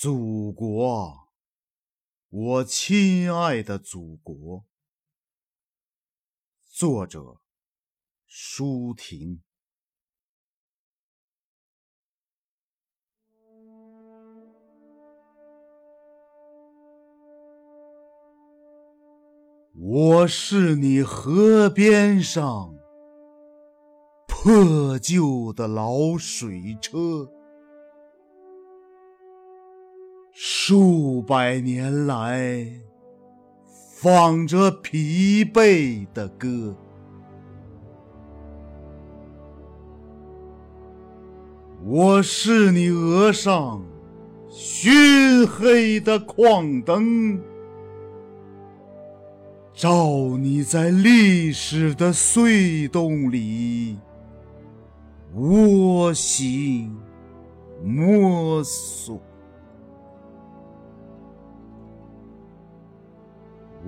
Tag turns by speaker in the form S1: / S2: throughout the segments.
S1: 祖国，我亲爱的祖国。作者：舒婷。我是你河边上破旧的老水车，数百年来放着疲惫的歌。我是你额上熏黑的矿灯。照你在历史的隧洞里蜗行摸索，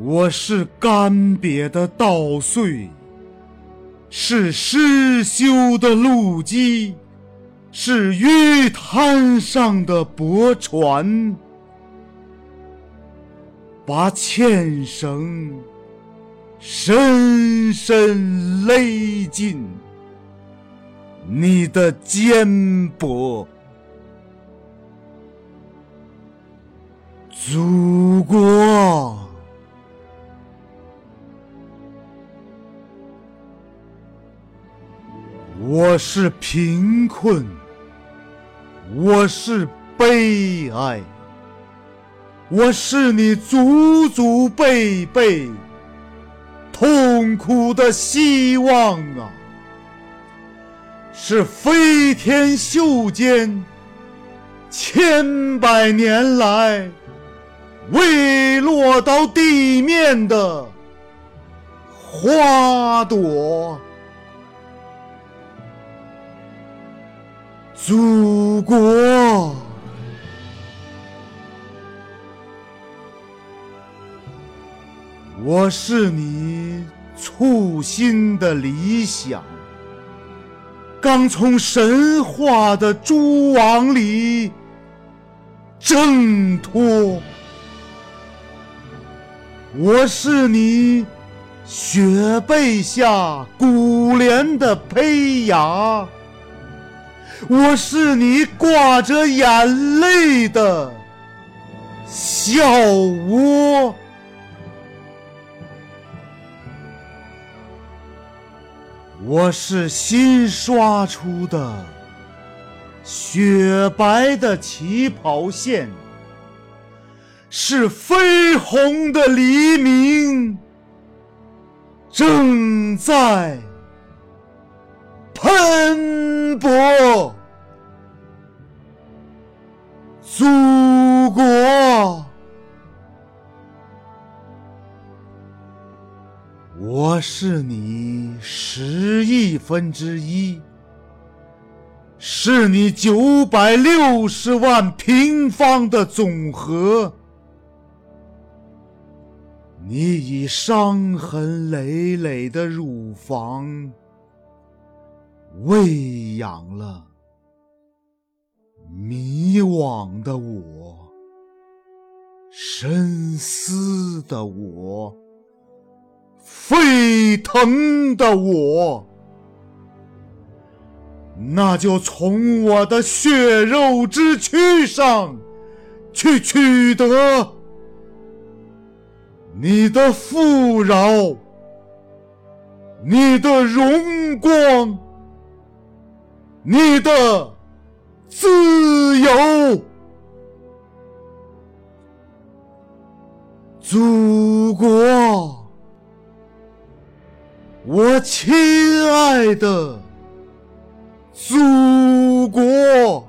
S1: 我是干瘪的稻穗，是失修的路基，是淤滩上的驳船，把纤绳。深深勒进你的肩膊，祖国，我是贫困，我是悲哀，我是你祖祖辈辈。痛苦的希望啊，是飞天袖间千百年来未落到地面的花朵，祖国。我是你簇新的理想，刚从神话的蛛网里挣脱。我是你雪被下古莲的胚芽，我是你挂着眼泪的笑窝。我是新刷出的雪白的起跑线，是绯红的黎明正在祖国。我是你十亿分之一，是你九百六十万平方的总和。你以伤痕累累的乳房喂养了迷惘的我，深思的我。沸腾的我，那就从我的血肉之躯上去取得你的富饶，你的荣光，你的自由，祖国。我亲爱的祖国。